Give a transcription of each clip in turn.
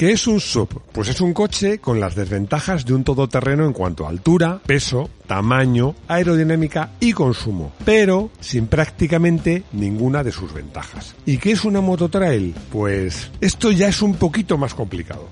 ¿Qué es un sub? Pues es un coche con las desventajas de un todoterreno en cuanto a altura, peso, tamaño, aerodinámica y consumo, pero sin prácticamente ninguna de sus ventajas. ¿Y qué es una mototrail? Pues esto ya es un poquito más complicado.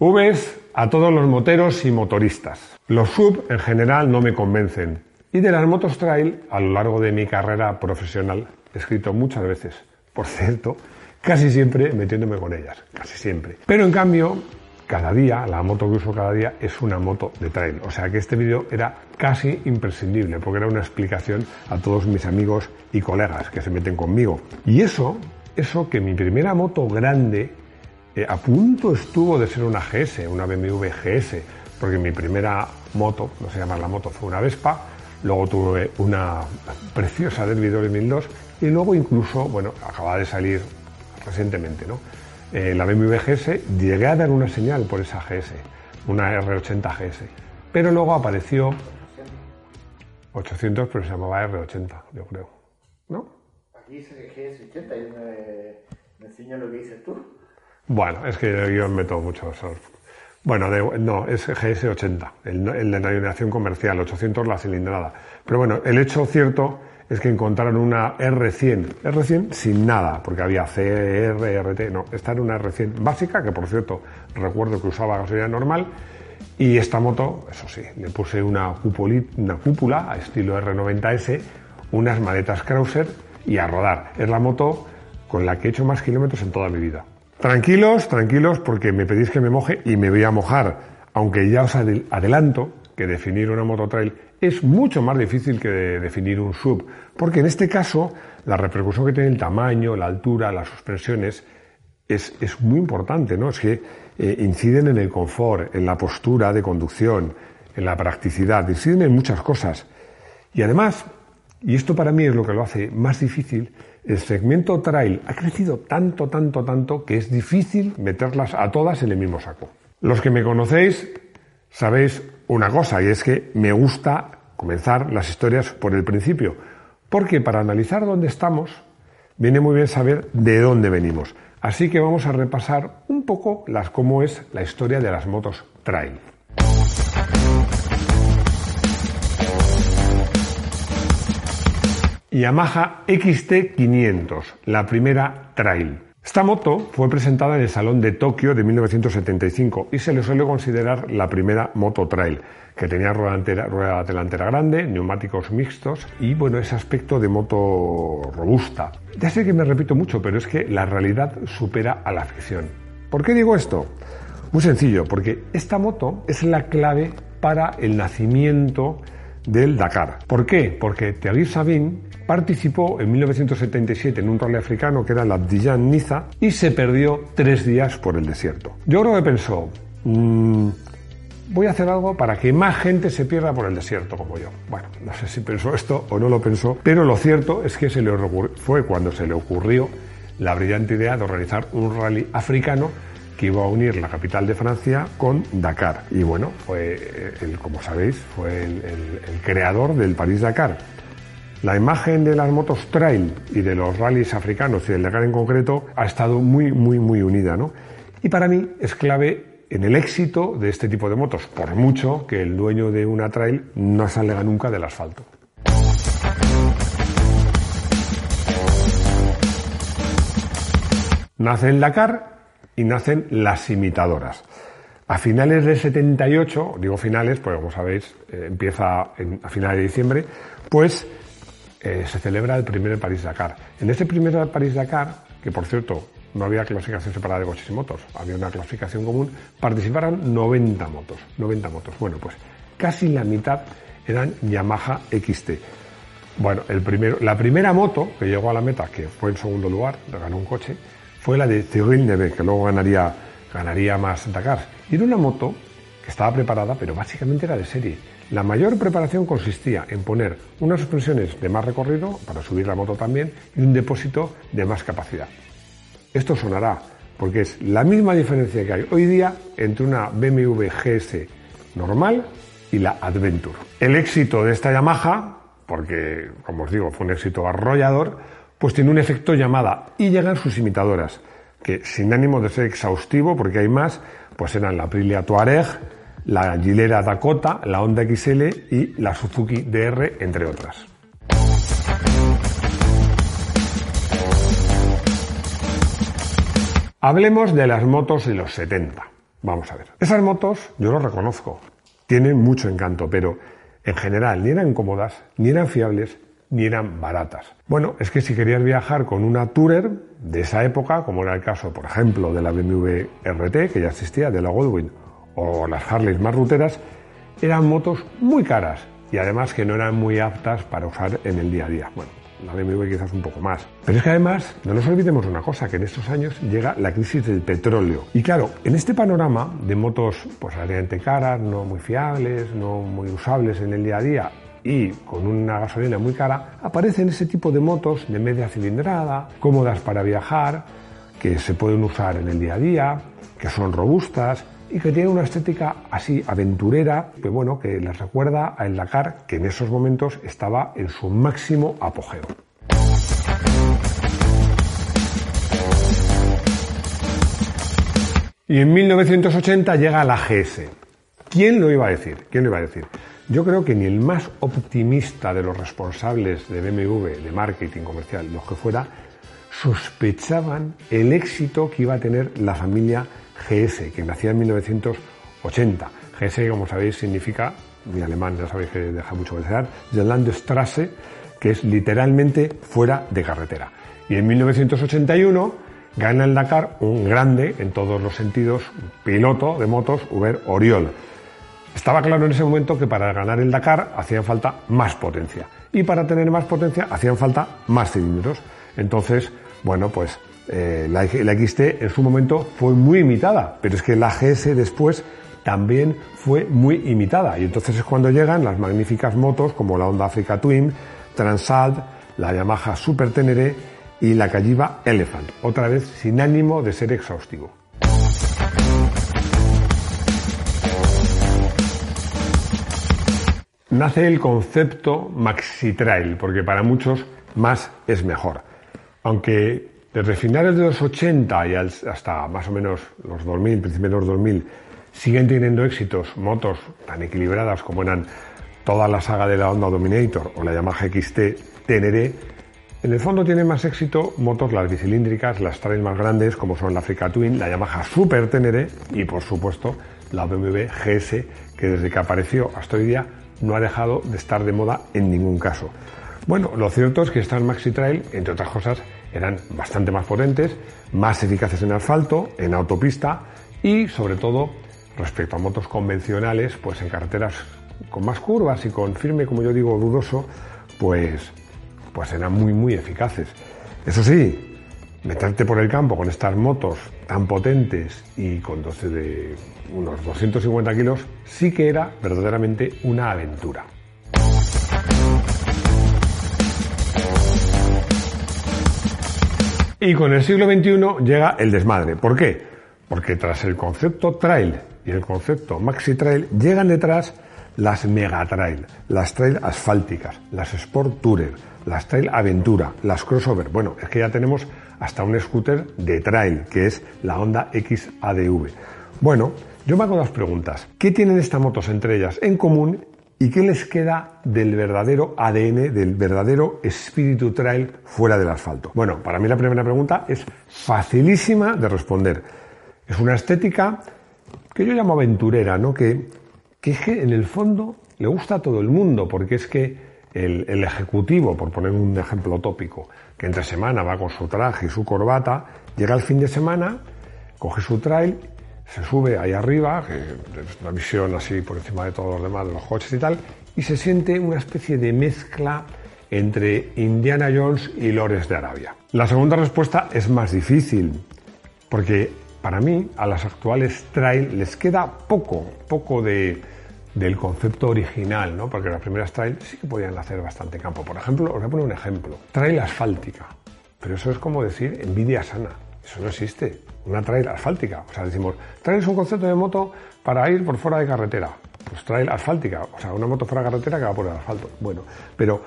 Vs a todos los moteros y motoristas. Los sub en general no me convencen. Y de las motos trail, a lo largo de mi carrera profesional, he escrito muchas veces. Por cierto, casi siempre metiéndome con ellas, casi siempre. Pero en cambio, cada día, la moto que uso cada día es una moto de trail. O sea que este vídeo era casi imprescindible porque era una explicación a todos mis amigos y colegas que se meten conmigo. Y eso, eso que mi primera moto grande eh, a punto estuvo de ser una GS, una BMW GS, porque mi primera moto, no se llama la moto, fue una Vespa, luego tuve una preciosa Derby 2002 y luego incluso, bueno, acaba de salir recientemente, ¿no? Eh, la BMW GS, llegué a dar una señal por esa GS, una R80 GS, pero luego apareció 800, pero se llamaba R80, yo creo, ¿no? Aquí dice GS80 y me, me enseña lo que dices tú. Bueno, es que yo meto mucho surf. Bueno, no, es GS80, el, el de denominación comercial, 800 la cilindrada. Pero bueno, el hecho cierto es que encontraron una R100, R100 sin nada, porque había CR, RT, no, esta era una R100 básica, que por cierto recuerdo que usaba gasolina normal, y esta moto, eso sí, le puse una, una cúpula a estilo R90S, unas maletas Krauser y a rodar. Es la moto con la que he hecho más kilómetros en toda mi vida. Tranquilos, tranquilos, porque me pedís que me moje y me voy a mojar, aunque ya os adelanto que definir una moto trail es mucho más difícil que definir un sub, porque en este caso la repercusión que tiene el tamaño, la altura, las suspensiones es, es muy importante, ¿no? Es que eh, inciden en el confort, en la postura de conducción, en la practicidad, inciden en muchas cosas. Y además, y esto para mí es lo que lo hace más difícil, el segmento trail ha crecido tanto, tanto, tanto que es difícil meterlas a todas en el mismo saco. Los que me conocéis sabéis una cosa y es que me gusta comenzar las historias por el principio, porque para analizar dónde estamos viene muy bien saber de dónde venimos. Así que vamos a repasar un poco las cómo es la historia de las motos trail. Yamaha XT500, la primera trail. Esta moto fue presentada en el Salón de Tokio de 1975 y se le suele considerar la primera moto trail, que tenía rueda, delantera grande, neumáticos mixtos y bueno, ese aspecto de moto robusta. Ya sé que me repito mucho, pero es que la realidad supera a la ficción. ¿Por qué digo esto? Muy sencillo, porque esta moto es la clave para el nacimiento del Dakar. ¿Por qué? Porque Thierry Sabine participó en 1977 en un rally africano que era la Abidjan Niza y se perdió tres días por el desierto. Yo creo que pensó, mm, voy a hacer algo para que más gente se pierda por el desierto como yo. Bueno, no sé si pensó esto o no lo pensó, pero lo cierto es que se le fue cuando se le ocurrió la brillante idea de organizar un rally africano que iba a unir la capital de Francia con Dakar. Y bueno, fue, el, como sabéis, fue el, el creador del París-Dakar. La imagen de las motos trail y de los rallies africanos y del Dakar en concreto ha estado muy, muy, muy unida, ¿no? Y para mí es clave en el éxito de este tipo de motos, por mucho que el dueño de una trail no salga nunca del asfalto. Nace el Dakar y nacen las imitadoras. A finales del 78, digo finales, pues como sabéis, eh, empieza a finales de diciembre, pues eh, se celebra el primer París-Dakar. En este primer París-Dakar, que por cierto no había clasificación separada de coches y motos, había una clasificación común, participaron 90 motos. 90 motos. Bueno, pues casi la mitad eran Yamaha XT. Bueno, el primero, la primera moto que llegó a la meta, que fue en segundo lugar, ganó un coche, fue la de Cyril Neve, que luego ganaría, ganaría más Dakar. Y era una moto que estaba preparada, pero básicamente era de serie. La mayor preparación consistía en poner unas suspensiones de más recorrido, para subir la moto también, y un depósito de más capacidad. Esto sonará, porque es la misma diferencia que hay hoy día entre una BMW GS normal y la Adventure. El éxito de esta Yamaha, porque como os digo fue un éxito arrollador, pues tiene un efecto llamada y llegan sus imitadoras. que sin ánimo de ser exhaustivo, porque hay más, pues eran la Aprilia Touareg, la Gilera Dakota, la Honda XL y la Suzuki DR, entre otras. Hablemos de las motos de los 70. Vamos a ver. Esas motos, yo lo reconozco, tienen mucho encanto, pero en general ni eran cómodas, ni eran fiables, ni eran baratas. Bueno, es que si querías viajar con una Tourer de esa época, como era el caso, por ejemplo, de la BMW RT, que ya existía, de la Goldwyn, o las Harleys más ruteras, eran motos muy caras y además que no eran muy aptas para usar en el día a día. Bueno, la BMW quizás un poco más. Pero es que además, no nos olvidemos una cosa, que en estos años llega la crisis del petróleo. Y claro, en este panorama de motos pues relativamente caras, no muy fiables, no muy usables en el día a día y con una gasolina muy cara, aparecen ese tipo de motos de media cilindrada, cómodas para viajar, que se pueden usar en el día a día, que son robustas, y que tiene una estética así aventurera, que bueno, que les recuerda a El Dakar, que en esos momentos estaba en su máximo apogeo. Y en 1980 llega la GS. ¿Quién lo iba a decir? ¿Quién lo iba a decir? Yo creo que ni el más optimista de los responsables de BMW, de marketing comercial, los que fuera, sospechaban el éxito que iba a tener la familia GS, que nacía en 1980. GS, como sabéis, significa, mi alemán ya sabéis que deja mucho que desear, Landstrasse, que es literalmente fuera de carretera. Y en 1981 gana el Dakar un grande, en todos los sentidos, piloto de motos, Uber Oriol. Estaba claro en ese momento que para ganar el Dakar hacían falta más potencia. Y para tener más potencia hacían falta más cilindros. Entonces, bueno, pues eh, la, XT en su momento fue muy imitada, pero es que la GS después también fue muy imitada. Y entonces es cuando llegan las magníficas motos como la Honda Africa Twin, Transalt, la Yamaha Super Tenere y la Calliva Elephant, otra vez sin ánimo de ser exhaustivo. Nace el concepto Maxi Trail, porque para muchos más es mejor. Aunque desde finales de los 80 y hasta más o menos los 2000, principios de los 2000, siguen teniendo éxitos motos tan equilibradas como eran toda la saga de la Honda Dominator o la Yamaha XT Tenere. En el fondo tienen más éxito motos las bicilíndricas, las trail más grandes como son la Africa Twin, la Yamaha Super Tenere y por supuesto la BMW GS que desde que apareció hasta hoy día no ha dejado de estar de moda en ningún caso. Bueno, lo cierto es que estas Maxi Trail, entre otras cosas, eran bastante más potentes, más eficaces en asfalto, en autopista y sobre todo respecto a motos convencionales, pues en carreteras con más curvas y con firme, como yo digo, dudoso, pues, pues eran muy, muy eficaces. Eso sí, meterte por el campo con estas motos tan potentes y con 12 de unos 250 kilos, sí que era verdaderamente una aventura. Y con el siglo XXI llega el desmadre. ¿Por qué? Porque tras el concepto trail y el concepto maxi trail llegan detrás las mega trail, las trail asfálticas, las sport tourer, las trail aventura, las crossover. Bueno, es que ya tenemos hasta un scooter de trail, que es la Honda XADV. Bueno, yo me hago dos preguntas. ¿Qué tienen estas motos entre ellas en común ¿Y qué les queda del verdadero ADN, del verdadero espíritu trail fuera del asfalto? Bueno, para mí la primera pregunta es facilísima de responder. Es una estética que yo llamo aventurera, ¿no? Que, que en el fondo le gusta a todo el mundo, porque es que el, ejecutivo, por poner un ejemplo tópico, que entre semana va con su traje y su corbata, llega el fin de semana, coge su trail se sube ahí arriba, que es una visión así por encima de todos los demás, de los coches y tal, y se siente una especie de mezcla entre Indiana Jones y Lores de Arabia. La segunda respuesta es más difícil, porque para mí a las actuales trail les queda poco, poco de, del concepto original, ¿no? porque las primeras trail sí que podían hacer bastante campo. Por ejemplo, os voy a poner un ejemplo, trail asfáltica, pero eso es como decir envidia sana, eso no existe una trail asfáltica. O sea, decimos, trail es un concepto de moto para ir por fuera de carretera. Pues trail asfáltica, o sea, una moto fuera de carretera que va por el asfalto. Bueno, pero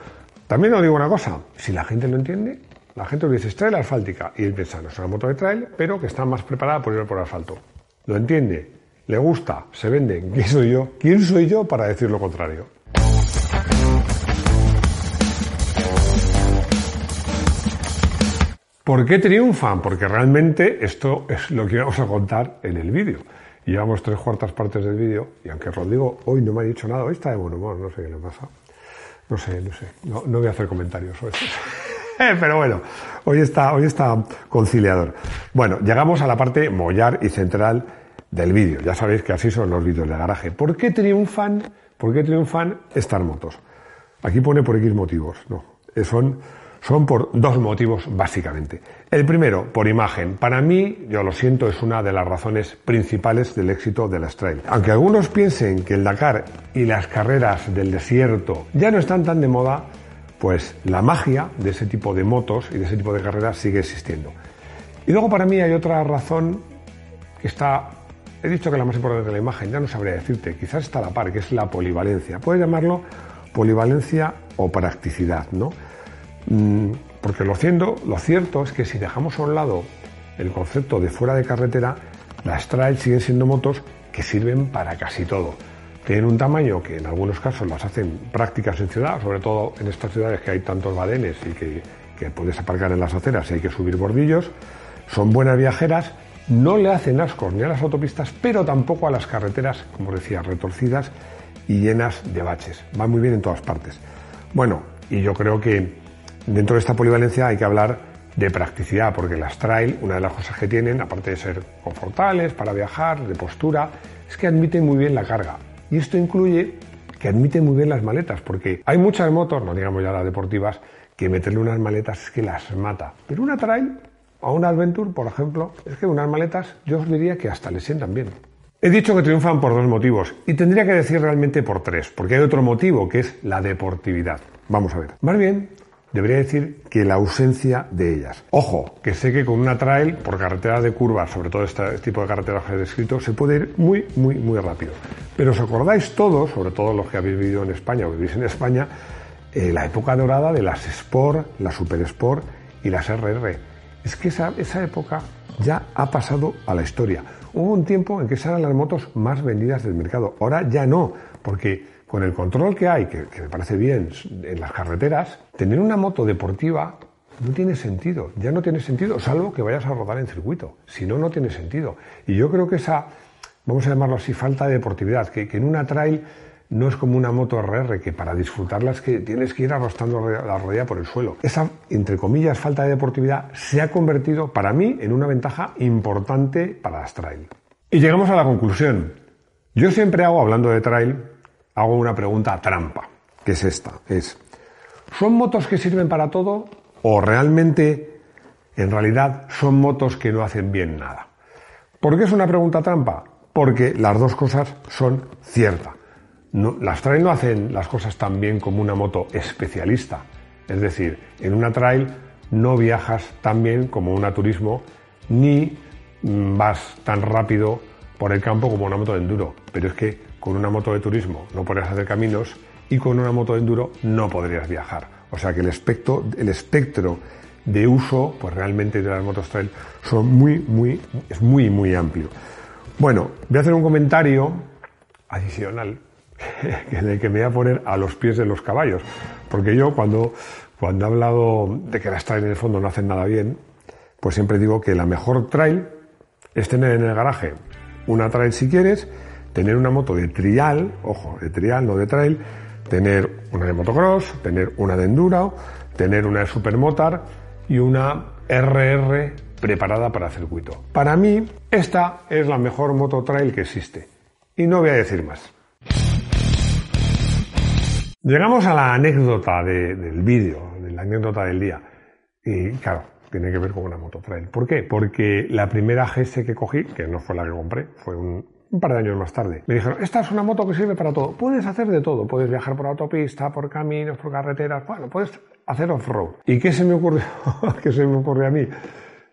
también os digo una cosa, si la gente lo entiende, La gente le dice trail asfáltica y él piensa, no es una moto de trail, pero que está más preparada por ir por asfalto. ¿Lo entiende? ¿Le gusta? ¿Se vende? ¿Quién soy yo? ¿Quién soy yo para decir lo contrario? ¿Por qué triunfan? Porque realmente esto es lo que vamos a contar en el vídeo. Llevamos tres cuartas partes del vídeo y aunque Rodrigo hoy no me ha dicho nada, hoy está de buen humor, no sé qué le pasa. No sé, no sé, no, voy a hacer comentarios esto. Pero bueno, hoy está, hoy está conciliador. Bueno, llegamos a la parte mollar y central del vídeo. Ya sabéis que así son los vídeos de garaje. ¿Por qué triunfan? ¿Por qué triunfan estas motos? Aquí pone por X motivos. No, son son por dos motivos básicamente. El primero, por imagen. Para mí, yo lo siento, es una de las razones principales del éxito de la trail. Aunque algunos piensen que el Dakar y las carreras del desierto ya no están tan de moda, pues la magia de ese tipo de motos y de ese tipo de carreras sigue existiendo. Y luego para mí hay otra razón que está, he dicho que la más importante de la imagen, ya no sabría decirte, quizás está a la par, que es la polivalencia. Puedes llamarlo polivalencia o practicidad, ¿no? Mm, porque lo, lo cierto es que si dejamos a un lado el concepto de fuera de carretera, las trail siguen siendo motos que sirven para casi todo. Tienen un tamaño que en algunos casos las hacen prácticas en ciudad, sobre todo en estas ciudades que hay tantos badenes y que, que puedes aparcar en las aceras y hay que subir bordillos. Son buenas viajeras, no le hacen ascos ni a las autopistas, pero tampoco a las carreteras, como decía, retorcidas y llenas de baches. Van muy bien en todas partes. Bueno, y yo creo que Dentro de esta polivalencia hay que hablar de practicidad, porque las trail, una de las cosas que tienen, aparte de ser confortables para viajar, de postura, es que admiten muy bien la carga. Y esto incluye que admiten muy bien las maletas, porque hay muchas motos, no digamos ya las deportivas, que meterle unas maletas es que las mata. Pero una trail o una adventure, por ejemplo, es que unas maletas yo os diría que hasta le sientan bien. He dicho que triunfan por dos motivos y tendría que decir realmente por tres, porque hay otro motivo que es la deportividad. Vamos a ver. Más bien, debería decir que la ausencia de ellas. Ojo, que sé que con una trail por carretera de curvas, sobre todo este tipo de carreteras que he descrito, se puede ir muy, muy, muy rápido. Pero os acordáis todos, sobre todo los que habéis vivido en España o vivís en España, eh, la época dorada de las Sport, las Super Sport y las RR. Es que esa, esa época ya ha pasado a la historia. Hubo un tiempo en que esas eran las motos más vendidas del mercado. Ahora ya no, porque con el control que hay, que, me parece bien, en las carreteras, tener una moto deportiva no tiene sentido, ya no tiene sentido, salvo que vayas a rodar en circuito. Si no, no tiene sentido. Y yo creo que esa, vamos a llamarlo así, falta de deportividad, que, en una trail no es como una moto RR, que para disfrutarla es que tienes que ir arrastrando la rodilla por el suelo. Esa, entre comillas, falta de deportividad se ha convertido, para mí, en una ventaja importante para las trail. Y llegamos a la conclusión. Yo siempre hago, hablando de trail, hago una pregunta trampa, que es esta, es, ¿son motos que sirven para todo o realmente, en realidad, son motos que no hacen bien nada? ¿Por qué es una pregunta trampa? Porque las dos cosas son ciertas. Las trail no hacen las cosas tan bien como una moto especialista. Es decir, en una trail no viajas tan bien como una turismo ni vas tan rápido por el campo como una moto de enduro. Pero es que con una moto de turismo no podrías hacer caminos y con una moto de enduro no podrías viajar. O sea que el espectro, el espectro de uso, pues realmente de las motos trail son muy, muy, es muy, muy amplio. Bueno, voy a hacer un comentario adicional en el que me voy a poner a los pies de los caballos, porque yo cuando, cuando he hablado de que las trail en el fondo no hacen nada bien, pues siempre digo que la mejor trail es tener en el garaje una trail si quieres tener una moto de trial, ojo, de trial, no de trail, tener una de motocross, tener una de enduro, tener una de supermotar y una RR preparada para circuito. Para mí, esta es la mejor moto trail que existe. Y no voy a decir más. Llegamos a la anécdota del vídeo, de la anécdota del día. Y claro, tiene que ver con una moto trail. ¿Por qué? Porque la primera GS que cogí, que no fue la que compré, fue un, par de años más tarde. Me dijeron, esta es una moto que sirve para todo. Puedes hacer de todo. Puedes viajar por autopista, por caminos, por carreteras. Bueno, puedes hacer off-road. ¿Y qué se me ocurrió? ¿Qué se me ocurrió a mí?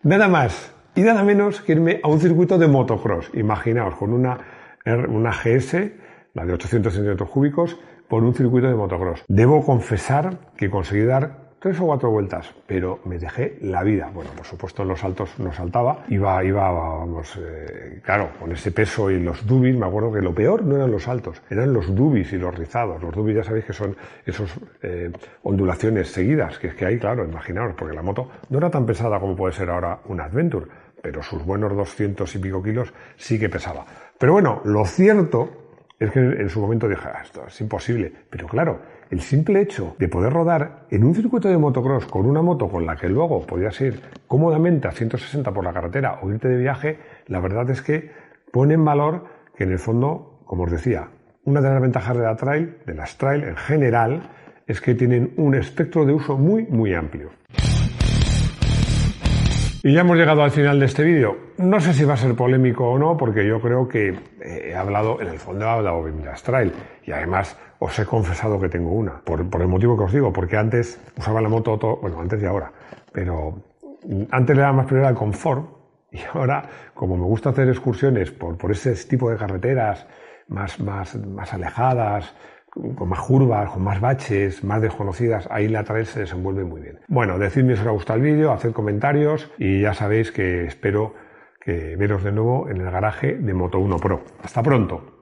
Nada más y nada menos que irme a un circuito de motocross. Imaginaos, con una GS, la de 800 centímetros cúbicos, por un circuito de motocross. Debo confesar que conseguí dar tres o cuatro vueltas, pero me dejé la vida. Bueno, por supuesto en los saltos no saltaba, iba, iba, vamos, eh, claro, con ese peso y los dubis, me acuerdo que lo peor no eran los saltos, eran los dubis y los rizados. Los dubis ya sabéis que son esos eh, ondulaciones seguidas, que es que hay, claro, imaginaos, porque la moto no era tan pesada como puede ser ahora una Adventure, pero sus buenos 200 y pico kilos sí que pesaba. Pero bueno, lo cierto es que en su momento dije, ah, esto es imposible. Pero claro, el simple hecho de poder rodar en un circuito de motocross con una moto con la que luego podías ir cómodamente a 160 por la carretera o irte de viaje, la verdad es que pone en valor que en el fondo, como os decía, una de las ventajas de la trail, de las trail en general, es que tienen un espectro de uso muy, muy amplio. Y ya hemos llegado al final de este vídeo. No sé si va a ser polémico o no, porque yo creo que eh, he hablado, en el fondo he hablado de mi Trail. Y además os he confesado que tengo una. Por, el motivo que os digo, porque antes usaba la moto, todo, bueno, antes y ahora. Pero antes le daba más prioridad al confort. Y ahora, como me gusta hacer excursiones por, por ese tipo de carreteras más, más, más alejadas, con más curvas, con más baches, más desconocidas, ahí la trail se desenvuelve muy bien. Bueno, decidme si os ha gustado el vídeo, haced comentarios y ya sabéis que espero que veros de nuevo en el garaje de Moto 1 Pro. Hasta pronto.